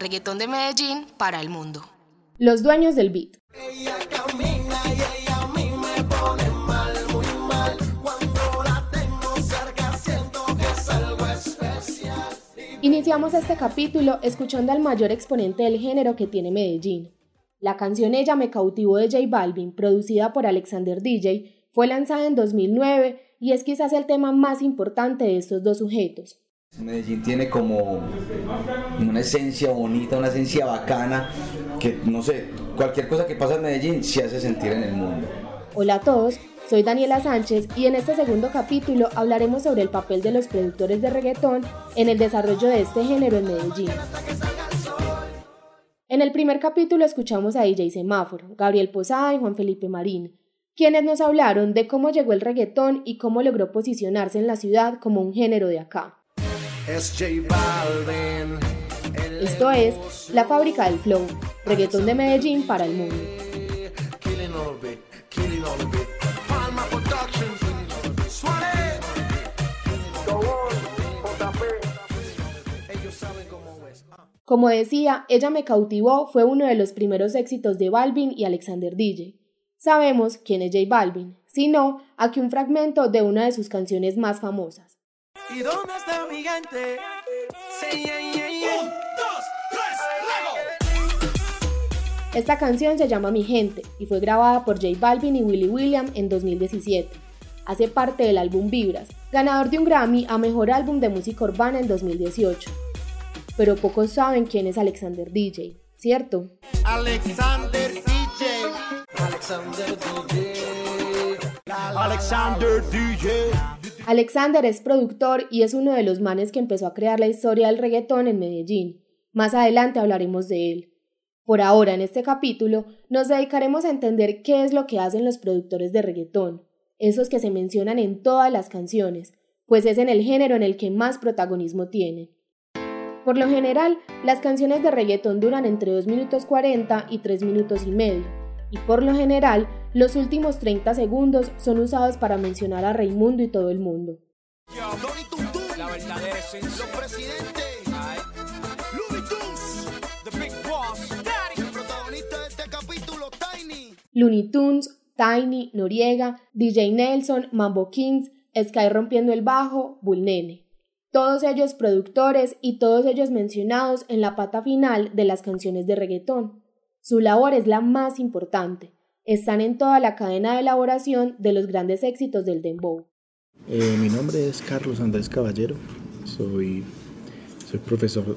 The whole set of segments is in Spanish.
Reggaetón de Medellín para el mundo. Los dueños del beat. Iniciamos este capítulo escuchando al mayor exponente del género que tiene Medellín. La canción Ella me cautivó de J Balvin, producida por Alexander DJ, fue lanzada en 2009 y es quizás el tema más importante de estos dos sujetos. Medellín tiene como una esencia bonita, una esencia bacana, que no sé, cualquier cosa que pasa en Medellín se hace sentir en el mundo. Hola a todos, soy Daniela Sánchez y en este segundo capítulo hablaremos sobre el papel de los productores de reggaetón en el desarrollo de este género en Medellín. En el primer capítulo escuchamos a DJ Semáforo, Gabriel Posada y Juan Felipe Marín, quienes nos hablaron de cómo llegó el reggaetón y cómo logró posicionarse en la ciudad como un género de acá. Esto es La Fábrica del Flow, reggaetón de Medellín para el mundo. Como decía, Ella me cautivó fue uno de los primeros éxitos de Balvin y Alexander DJ. Sabemos quién es J Balvin, sino aquí un fragmento de una de sus canciones más famosas. ¿Y dónde está mi gente? Esta canción se llama Mi Gente y fue grabada por J Balvin y Willy William en 2017. Hace parte del álbum Vibras, ganador de un Grammy a Mejor Álbum de Música Urbana en 2018. Pero pocos saben quién es Alexander DJ, ¿cierto? Alexander DJ. Alexander DJ. Alexander DJ. Alexander es productor y es uno de los manes que empezó a crear la historia del reggaetón en Medellín. Más adelante hablaremos de él. Por ahora, en este capítulo, nos dedicaremos a entender qué es lo que hacen los productores de reggaetón, esos que se mencionan en todas las canciones, pues es en el género en el que más protagonismo tienen. Por lo general, las canciones de reggaetón duran entre 2 minutos 40 y 3 minutos y medio, y por lo general los últimos 30 segundos son usados para mencionar a Raimundo y todo el mundo. Looney Tunes, Tiny, Noriega, DJ Nelson, Mambo Kings, Sky rompiendo el bajo, Bull Nene. Todos ellos productores y todos ellos mencionados en la pata final de las canciones de reggaetón. Su labor es la más importante, están en toda la cadena de elaboración de los grandes éxitos del dembow. Eh, mi nombre es Carlos Andrés Caballero, soy, soy profesor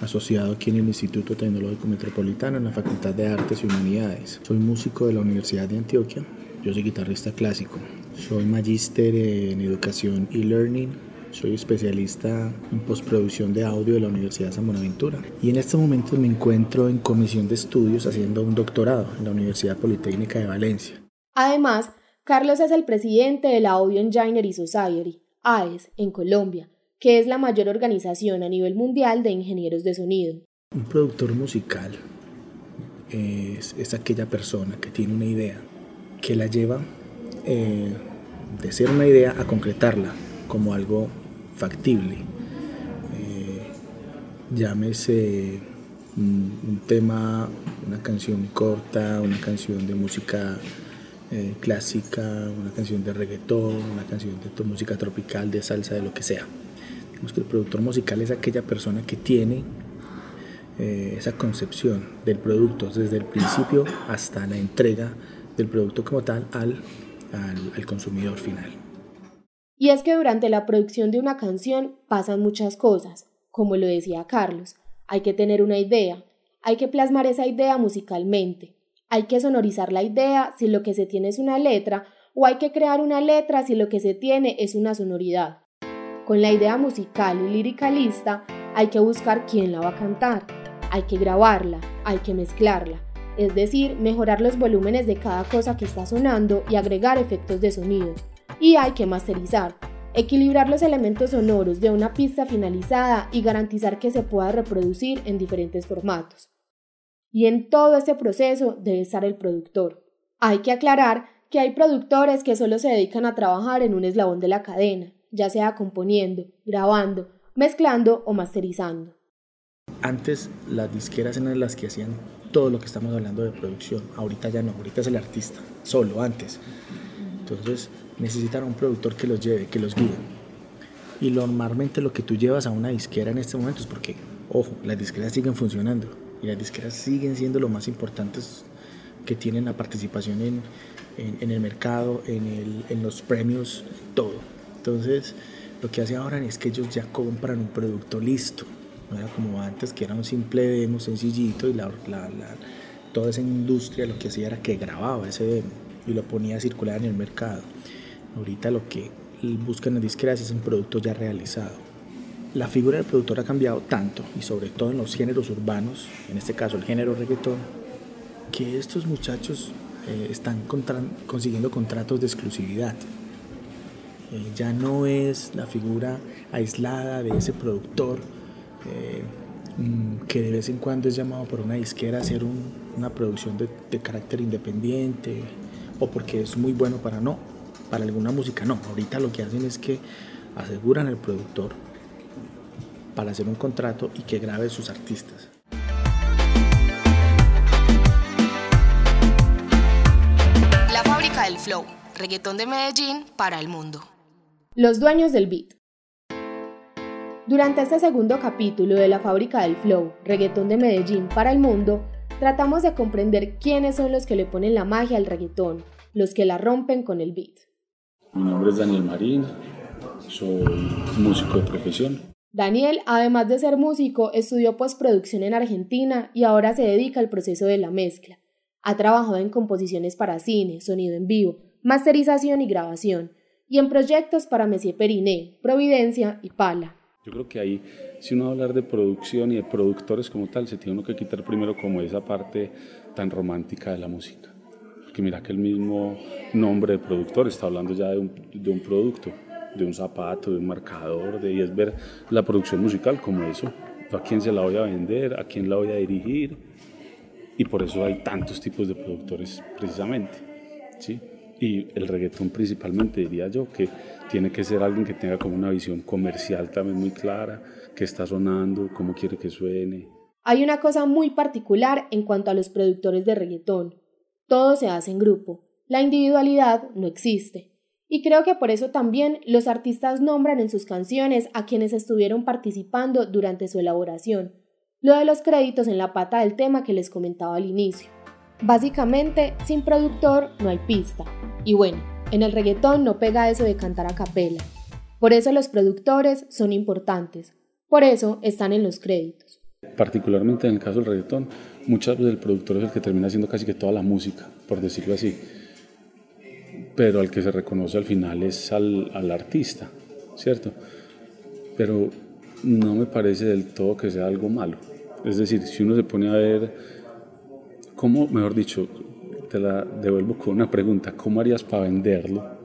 asociado aquí en el Instituto Tecnológico Metropolitano en la Facultad de Artes y Humanidades. Soy músico de la Universidad de Antioquia, yo soy guitarrista clásico, soy magíster en educación y learning soy especialista en postproducción de audio de la Universidad de San Buenaventura y en este momento me encuentro en comisión de estudios haciendo un doctorado en la Universidad Politécnica de Valencia. Además, Carlos es el presidente de la Audio Engineering Society, AES, en Colombia, que es la mayor organización a nivel mundial de ingenieros de sonido. Un productor musical es, es aquella persona que tiene una idea, que la lleva eh, de ser una idea a concretarla como algo factible. Eh, llámese un, tema, una canción corta, una canción de música eh, clásica, una canción de reggaetón, una canción de música tropical, de salsa, de lo que sea. Digamos que el productor musical es aquella persona que tiene eh, esa concepción del producto desde el principio hasta la entrega del producto como tal al, al consumidor final. Y es que durante la producción de una canción pasan muchas cosas, como lo decía Carlos, hay que tener una idea, hay que plasmar esa idea musicalmente, hay que sonorizar la idea si lo que se tiene es una letra, o hay que crear una letra si lo que se tiene es una sonoridad. Con la idea musical y liricalista hay que buscar quién la va a cantar, hay que grabarla, hay que mezclarla, es decir, mejorar los volúmenes de cada cosa que está sonando y agregar efectos de sonido y hay que masterizar, equilibrar los elementos sonoros de una pista finalizada y garantizar que se pueda reproducir en diferentes formatos. Y en todo este proceso debe estar el productor. Hay que aclarar que hay productores que solo se dedican a trabajar en un eslabón de la cadena, ya sea componiendo, grabando, mezclando o masterizando. Antes las disqueras eran las que hacían todo lo que estamos hablando de producción. Ahorita ya no, ahorita es el artista, solo antes. Entonces necesitan un productor que los lleve, que los guíe. Y normalmente lo que tú llevas a una disquera en este momento es porque, ojo, las disqueras siguen funcionando y las disqueras siguen siendo lo más importantes que tienen la participación en, en, el mercado, en, el, en los premios, todo. Entonces, lo que hace ahora es que ellos ya compran un producto listo. No era como antes, que era un simple demo sencillito y la, la, la, toda esa industria lo que hacía era que grababa ese demo y lo ponía a circular en el mercado. Ahorita lo que buscan en disqueras es un producto ya realizado. La figura del productor ha cambiado tanto, y sobre todo en los géneros urbanos, en este caso el género reggaetón, que estos muchachos eh, están consiguiendo contratos de exclusividad. Eh, ya no es la figura aislada de ese productor eh, mm, que de vez en cuando es llamado por una disquera a hacer una producción de, de, carácter independiente o porque es muy bueno para no, para alguna música no. Ahorita lo que hacen es que aseguran al productor para hacer un contrato y que grabe sus artistas. La fábrica del flow, reggaetón de Medellín para el mundo. Los dueños del beat. Durante este segundo capítulo de La fábrica del flow, reggaetón de Medellín para el mundo, tratamos de comprender quiénes son los que le ponen la magia al reggaetón, los que la rompen con el beat. Mi nombre es Daniel Marín, soy músico de profesión. Daniel, además de ser músico, estudió postproducción en Argentina y ahora se dedica al proceso de la mezcla. Ha trabajado en composiciones para cine, sonido en vivo, masterización y grabación, y en proyectos para Messier Periné, Providencia y Pala. Yo creo que ahí, si uno va a hablar de producción y de productores como tal, se tiene uno que quitar primero como esa parte tan romántica de la música. Porque mira que el mismo nombre de productor está hablando ya de un, de un producto, de un zapato, de un marcador, de, y es ver la producción musical como eso. ¿A quién se la voy a vender? ¿A quién la voy a dirigir? Y por eso hay tantos tipos de productores precisamente. ¿sí? Y el reggaetón principalmente, diría yo, que tiene que ser alguien que tenga como una visión comercial también muy clara, que está sonando, cómo quiere que suene. Hay una cosa muy particular en cuanto a los productores de reggaetón. Todo se hace en grupo. La individualidad no existe. Y creo que por eso también los artistas nombran en sus canciones a quienes estuvieron participando durante su elaboración. Lo de los créditos en la pata del tema que les comentaba al inicio. Básicamente, sin productor no hay pista. Y bueno, en el reggaetón no pega eso de cantar a capela. Por eso los productores son importantes. Por eso están en los créditos. Particularmente en el caso del reggaetón, muchas veces el productor es el que termina haciendo casi que toda la música, por decirlo así. Pero al que se reconoce al final es al, al artista, ¿cierto? Pero no me parece del todo que sea algo malo. Es decir, si uno se pone a ver cómo, mejor dicho, te la devuelvo con una pregunta, ¿cómo harías para venderlo?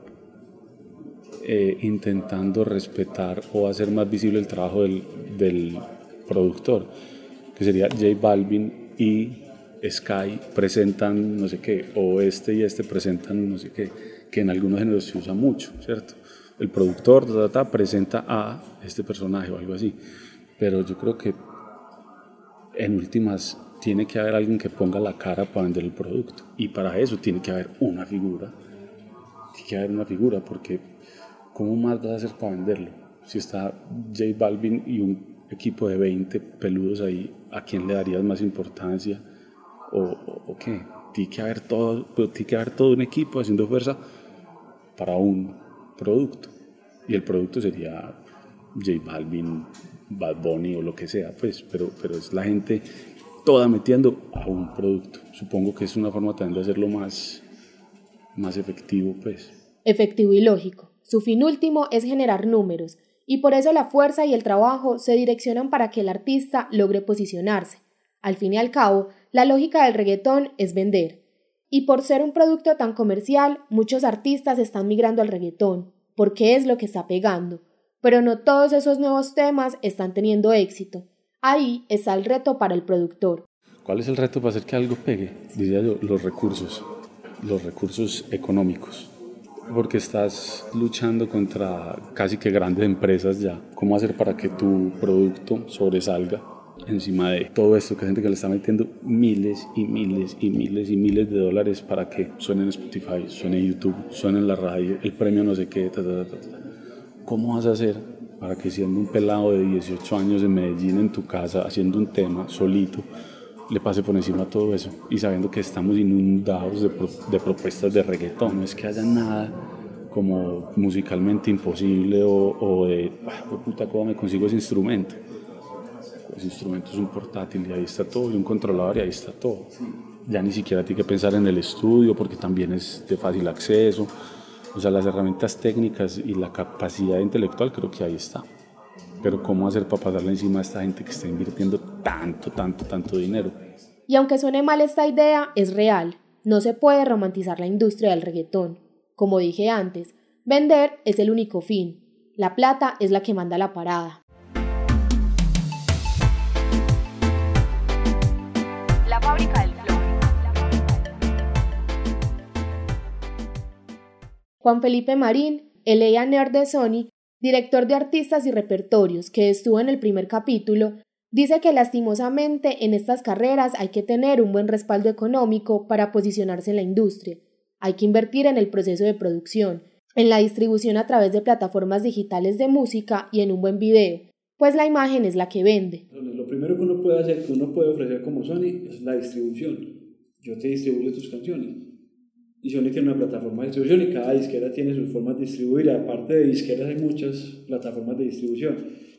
Eh, intentando respetar o hacer más visible el trabajo del, del productor, que sería J Balvin y Sky presentan no sé qué, o este y este presentan no sé qué, que en algunos géneros se usa mucho, ¿cierto? El productor ta, ta, ta, presenta a este personaje o algo así, pero yo creo que en últimas tiene que haber alguien que ponga la cara para vender el producto. Y para eso tiene que haber una figura. Tiene que haber una figura, porque ¿cómo más vas a hacer para venderlo? Si está J Balvin y un equipo de 20 peludos ahí, ¿a quién le darías más importancia? ¿O, o, o qué? Tiene que, haber todo, tiene que haber todo un equipo haciendo fuerza para un producto. Y el producto sería J Balvin, Bad Bunny o lo que sea, pues, pero, pero es la gente toda metiendo a un producto. Supongo que es una forma también de hacerlo más, más efectivo, pues. Efectivo y lógico. Su fin último es generar números, y por eso la fuerza y el trabajo se direccionan para que el artista logre posicionarse. Al fin y al cabo, la lógica del reggaetón es vender. Y por ser un producto tan comercial, muchos artistas están migrando al reggaetón, porque es lo que está pegando. Pero no todos esos nuevos temas están teniendo éxito. Ahí está el reto para el productor. ¿Cuál es el reto para hacer que algo pegue? Diría yo, los recursos, los recursos económicos. Porque estás luchando contra casi que grandes empresas ya. ¿Cómo hacer para que tu producto sobresalga? encima de todo esto, que hay gente que le está metiendo miles y miles y miles y miles de dólares para que suene en Spotify, suene en YouTube, suene en la radio, el premio no sé qué, ta, ta, ta, ¿cómo vas a hacer para que siendo un pelado de 18 años en Medellín en tu casa haciendo un tema solito, le pase por encima todo eso y sabiendo que estamos inundados de, de propuestas de reggaetón, no es que haya nada como musicalmente imposible o, de, puta, ¿cómo me consigo ese instrumento? Ese instrumento es un portátil y ahí está todo, y un controlador y ahí está todo. Ya ni siquiera tiene que pensar en el estudio porque también es de fácil acceso. O sea, las herramientas técnicas y la capacidad intelectual creo que ahí está. Pero ¿cómo hacer para pasarle encima a esta gente que está invirtiendo tanto, tanto, tanto dinero? Y aunque suene mal esta idea, es real. No se puede romantizar la industria del reggaetón. Como dije antes, vender es el único fin. La plata es la que manda la parada. La fábrica del Juan Felipe Marín, el Nerd de Sony, director de artistas y repertorios, que estuvo en el primer capítulo, dice que lastimosamente en estas carreras hay que tener un buen respaldo económico para posicionarse en la industria hay que invertir en el proceso de producción, en la distribución a través de plataformas digitales de música y en un buen video, pues la imagen es la que vende. Lo primero que uno puede hacer, que uno puede ofrecer como Sony, es la distribución. Yo te distribuyo tus canciones. Y Sony tiene una plataforma de distribución y cada disquera tiene sus formas de distribuir. aparte de disqueras hay muchas plataformas de distribución,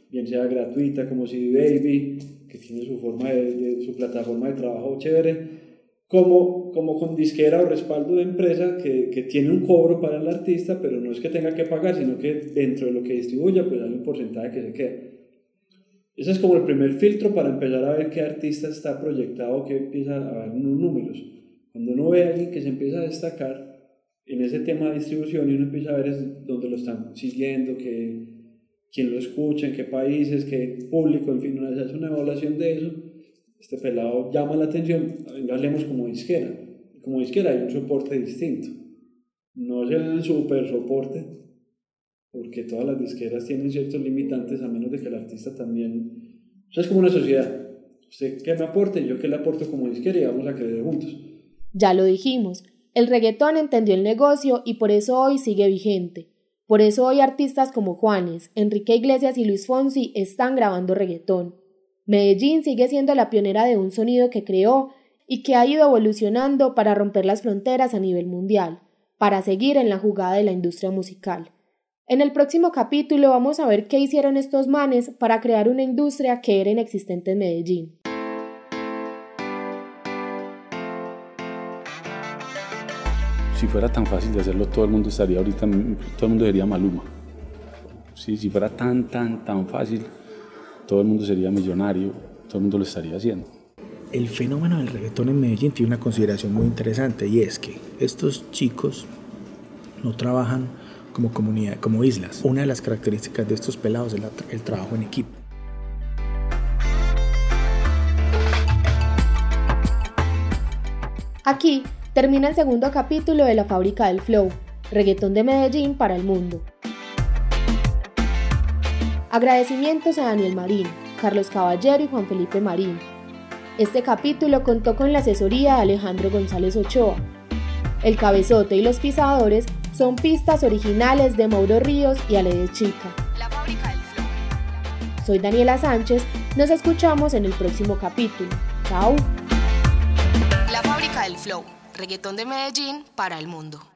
bien sea gratuita como CD Baby, que tiene su, forma de su plataforma de trabajo chévere, como, como con disquera o respaldo de empresa que, que, tiene un cobro para el artista, pero no es que tenga que pagar, sino que dentro de lo que distribuya, pues hay un porcentaje que se queda. Ese es como el primer filtro para empezar a ver qué artista está proyectado, que empieza a ver unos números. Cuando uno ve a alguien que se empieza a destacar en ese tema de distribución y uno empieza a ver dónde lo están siguiendo, que, quién lo escucha, en qué países, qué público, en fin, uno hace una evaluación de eso este pelado llama la atención, hablemos como disquera. Como disquera hay un soporte distinto. No es el super soporte, porque todas las disqueras tienen ciertos limitantes, a menos de que el artista también... O sea, es como una sociedad. Usted que me aporte, yo que le aporto como disquera y vamos a crecer juntos. Ya lo dijimos, el reggaetón entendió el negocio y por eso hoy sigue vigente. Por eso hoy artistas como Juanes, Enrique Iglesias y Luis Fonsi están grabando reggaetón. Medellín sigue siendo la pionera de un sonido que creó y que ha ido evolucionando para romper las fronteras a nivel mundial, para seguir en la jugada de la industria musical. En el próximo capítulo vamos a ver qué hicieron estos manes para crear una industria que era inexistente en Medellín. Si fuera tan fácil de hacerlo, todo el mundo estaría ahorita, todo el mundo sería Maluma. si fuera tan, tan, tan fácil, todo el mundo sería millonario, todo el mundo lo estaría haciendo. El fenómeno del reggaetón en Medellín tiene una consideración muy interesante y es que estos chicos no trabajan como comunidad, como islas. Una de las características de estos pelados es el trabajo en equipo. Aquí termina el segundo capítulo de La Fábrica del Flow, reggaetón de Medellín para el mundo. Agradecimientos a Daniel Marín, Carlos Caballero y Juan Felipe Marín. Este capítulo contó con la asesoría de Alejandro González Ochoa. El cabezote y los pisadores son pistas originales de Mauro Ríos y Ale de Chica. La fábrica del flow. Soy Daniela Sánchez, nos escuchamos en el próximo capítulo. Chao. La fábrica del flow, reggaetón de Medellín para el mundo.